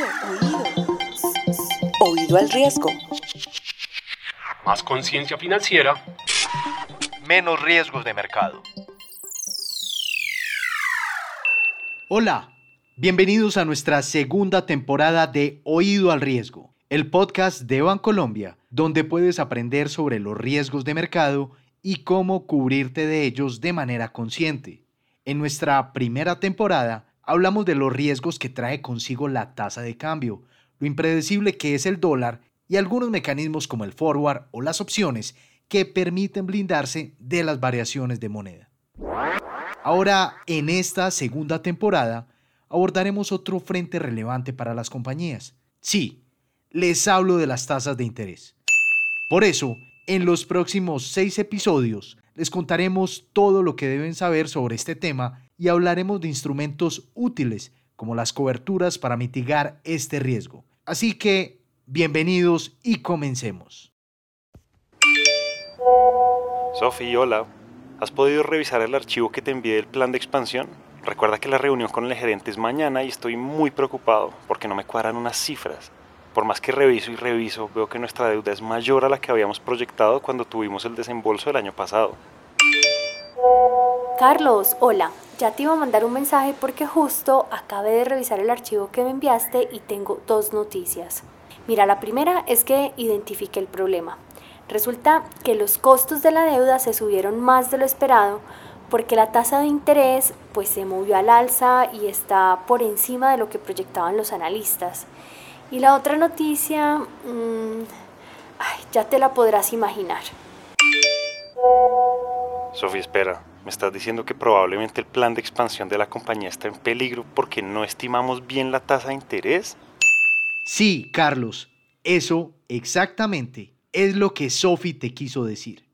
Oído, oído. Oído al riesgo. Más conciencia financiera. Menos riesgos de mercado. Hola, bienvenidos a nuestra segunda temporada de Oído al Riesgo, el podcast de Bancolombia, donde puedes aprender sobre los riesgos de mercado y cómo cubrirte de ellos de manera consciente. En nuestra primera temporada hablamos de los riesgos que trae consigo la tasa de cambio, lo impredecible que es el dólar y algunos mecanismos como el forward o las opciones que permiten blindarse de las variaciones de moneda. Ahora, en esta segunda temporada, abordaremos otro frente relevante para las compañías. Sí, les hablo de las tasas de interés. Por eso, en los próximos seis episodios, les contaremos todo lo que deben saber sobre este tema y hablaremos de instrumentos útiles como las coberturas para mitigar este riesgo. Así que, bienvenidos y comencemos. Sofi, hola. ¿Has podido revisar el archivo que te envié del plan de expansión? Recuerda que la reunión con el gerente es mañana y estoy muy preocupado porque no me cuadran unas cifras. Por más que reviso y reviso, veo que nuestra deuda es mayor a la que habíamos proyectado cuando tuvimos el desembolso el año pasado. Carlos, hola. Ya te iba a mandar un mensaje porque justo acabé de revisar el archivo que me enviaste y tengo dos noticias. Mira, la primera es que identifique el problema. Resulta que los costos de la deuda se subieron más de lo esperado porque la tasa de interés pues se movió al alza y está por encima de lo que proyectaban los analistas. Y la otra noticia, mmm, ay, ya te la podrás imaginar. Sofía, espera. ¿Me estás diciendo que probablemente el plan de expansión de la compañía está en peligro porque no estimamos bien la tasa de interés? Sí, Carlos, eso exactamente es lo que Sophie te quiso decir.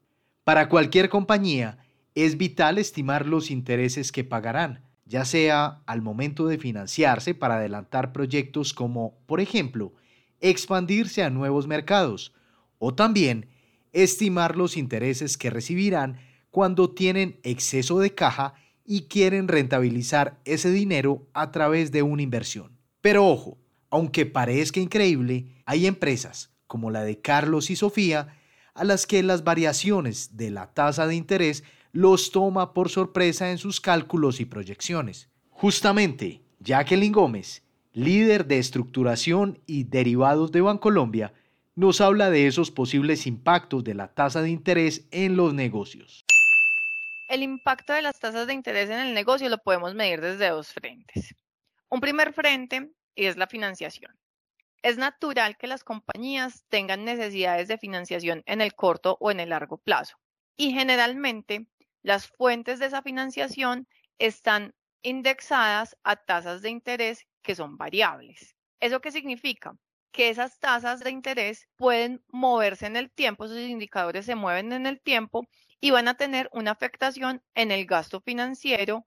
Para cualquier compañía es vital estimar los intereses que pagarán, ya sea al momento de financiarse para adelantar proyectos como, por ejemplo, expandirse a nuevos mercados, o también estimar los intereses que recibirán cuando tienen exceso de caja y quieren rentabilizar ese dinero a través de una inversión. Pero ojo, aunque parezca increíble, hay empresas como la de Carlos y Sofía, a las que las variaciones de la tasa de interés los toma por sorpresa en sus cálculos y proyecciones. Justamente, Jacqueline Gómez, líder de estructuración y derivados de Bancolombia, nos habla de esos posibles impactos de la tasa de interés en los negocios. El impacto de las tasas de interés en el negocio lo podemos medir desde dos frentes. Un primer frente es la financiación. Es natural que las compañías tengan necesidades de financiación en el corto o en el largo plazo. Y generalmente las fuentes de esa financiación están indexadas a tasas de interés que son variables. ¿Eso qué significa? Que esas tasas de interés pueden moverse en el tiempo, esos indicadores se mueven en el tiempo y van a tener una afectación en el gasto financiero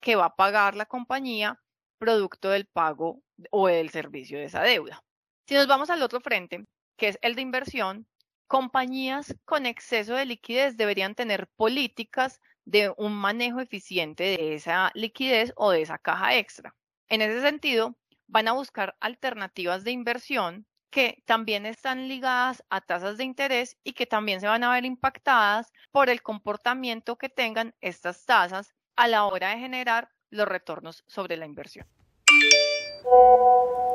que va a pagar la compañía producto del pago o del servicio de esa deuda. Si nos vamos al otro frente, que es el de inversión, compañías con exceso de liquidez deberían tener políticas de un manejo eficiente de esa liquidez o de esa caja extra. En ese sentido, van a buscar alternativas de inversión que también están ligadas a tasas de interés y que también se van a ver impactadas por el comportamiento que tengan estas tasas a la hora de generar los retornos sobre la inversión.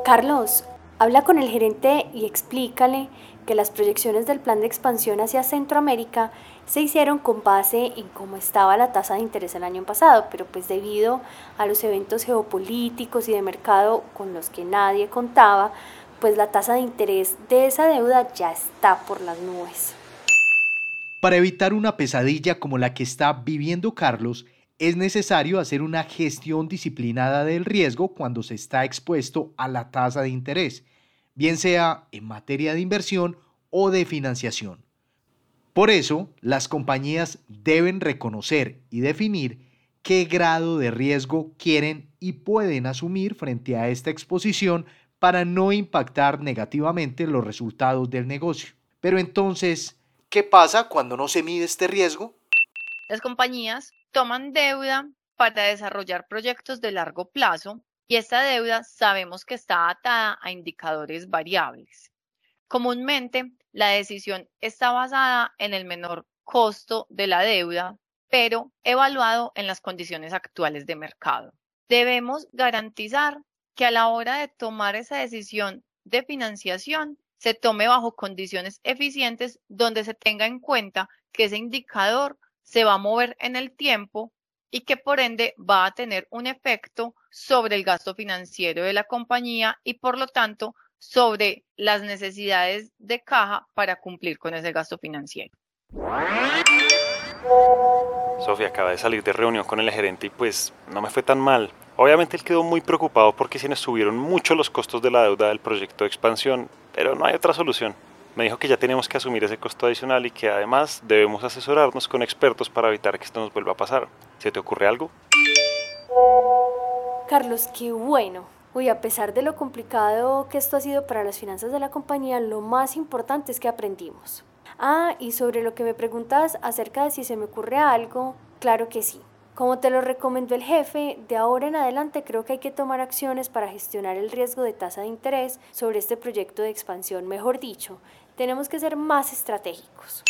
Carlos, Habla con el gerente y explícale que las proyecciones del plan de expansión hacia Centroamérica se hicieron con base en cómo estaba la tasa de interés el año pasado, pero pues debido a los eventos geopolíticos y de mercado con los que nadie contaba, pues la tasa de interés de esa deuda ya está por las nubes. Para evitar una pesadilla como la que está viviendo Carlos, es necesario hacer una gestión disciplinada del riesgo cuando se está expuesto a la tasa de interés, bien sea en materia de inversión o de financiación. Por eso, las compañías deben reconocer y definir qué grado de riesgo quieren y pueden asumir frente a esta exposición para no impactar negativamente los resultados del negocio. Pero entonces, ¿qué pasa cuando no se mide este riesgo? Las compañías toman deuda para desarrollar proyectos de largo plazo y esta deuda sabemos que está atada a indicadores variables. Comúnmente, la decisión está basada en el menor costo de la deuda, pero evaluado en las condiciones actuales de mercado. Debemos garantizar que a la hora de tomar esa decisión de financiación se tome bajo condiciones eficientes donde se tenga en cuenta que ese indicador se va a mover en el tiempo y que por ende va a tener un efecto sobre el gasto financiero de la compañía y por lo tanto sobre las necesidades de caja para cumplir con ese gasto financiero. Sofía acaba de salir de reunión con el gerente y pues no me fue tan mal. Obviamente él quedó muy preocupado porque se nos subieron mucho los costos de la deuda del proyecto de expansión, pero no hay otra solución. Me dijo que ya tenemos que asumir ese costo adicional y que además debemos asesorarnos con expertos para evitar que esto nos vuelva a pasar. ¿Se te ocurre algo? Carlos, qué bueno. Uy, a pesar de lo complicado que esto ha sido para las finanzas de la compañía, lo más importante es que aprendimos. Ah, y sobre lo que me preguntas acerca de si se me ocurre algo, claro que sí. Como te lo recomendó el jefe, de ahora en adelante creo que hay que tomar acciones para gestionar el riesgo de tasa de interés sobre este proyecto de expansión. Mejor dicho, tenemos que ser más estratégicos.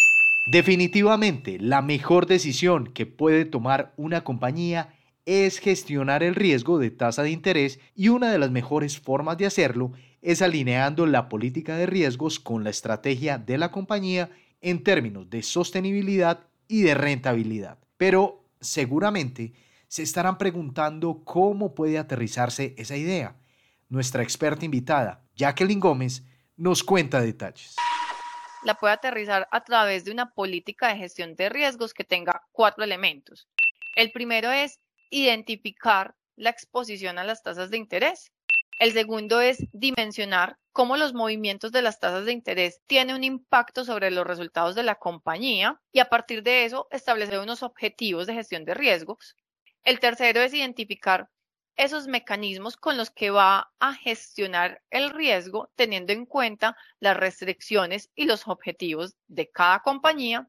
Definitivamente, la mejor decisión que puede tomar una compañía es gestionar el riesgo de tasa de interés y una de las mejores formas de hacerlo es alineando la política de riesgos con la estrategia de la compañía en términos de sostenibilidad y de rentabilidad. Pero seguramente se estarán preguntando cómo puede aterrizarse esa idea. Nuestra experta invitada, Jacqueline Gómez, nos cuenta detalles. La puede aterrizar a través de una política de gestión de riesgos que tenga cuatro elementos. El primero es identificar la exposición a las tasas de interés. El segundo es dimensionar cómo los movimientos de las tasas de interés tienen un impacto sobre los resultados de la compañía y a partir de eso establecer unos objetivos de gestión de riesgos. El tercero es identificar esos mecanismos con los que va a gestionar el riesgo teniendo en cuenta las restricciones y los objetivos de cada compañía.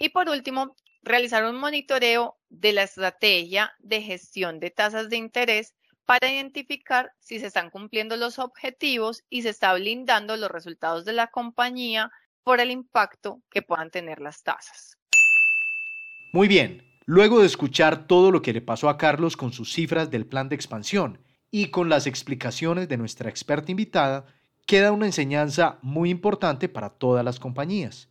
Y por último, realizar un monitoreo de la estrategia de gestión de tasas de interés para identificar si se están cumpliendo los objetivos y se está blindando los resultados de la compañía por el impacto que puedan tener las tasas. Muy bien, luego de escuchar todo lo que le pasó a Carlos con sus cifras del plan de expansión y con las explicaciones de nuestra experta invitada, queda una enseñanza muy importante para todas las compañías.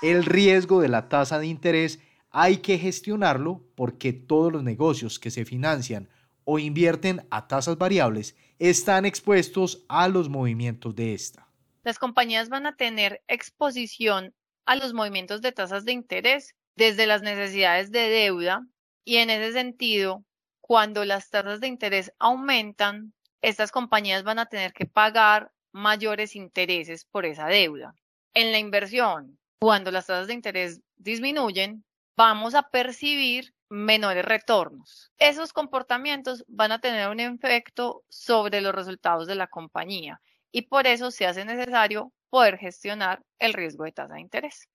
El riesgo de la tasa de interés hay que gestionarlo porque todos los negocios que se financian o invierten a tasas variables están expuestos a los movimientos de esta. Las compañías van a tener exposición a los movimientos de tasas de interés desde las necesidades de deuda y en ese sentido, cuando las tasas de interés aumentan, estas compañías van a tener que pagar mayores intereses por esa deuda. En la inversión, cuando las tasas de interés disminuyen, vamos a percibir menores retornos. Esos comportamientos van a tener un efecto sobre los resultados de la compañía y por eso se hace necesario poder gestionar el riesgo de tasa de interés.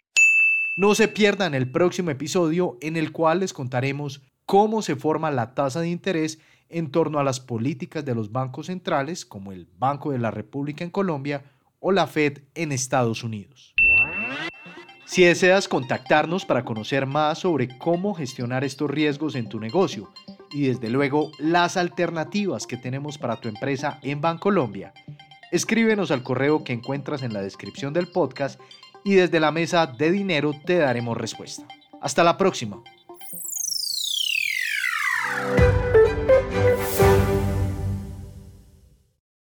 No se pierdan el próximo episodio en el cual les contaremos cómo se forma la tasa de interés en torno a las políticas de los bancos centrales como el Banco de la República en Colombia o la Fed en Estados Unidos. Si deseas contactarnos para conocer más sobre cómo gestionar estos riesgos en tu negocio y desde luego las alternativas que tenemos para tu empresa en Bancolombia, escríbenos al correo que encuentras en la descripción del podcast y desde la mesa de dinero te daremos respuesta. Hasta la próxima.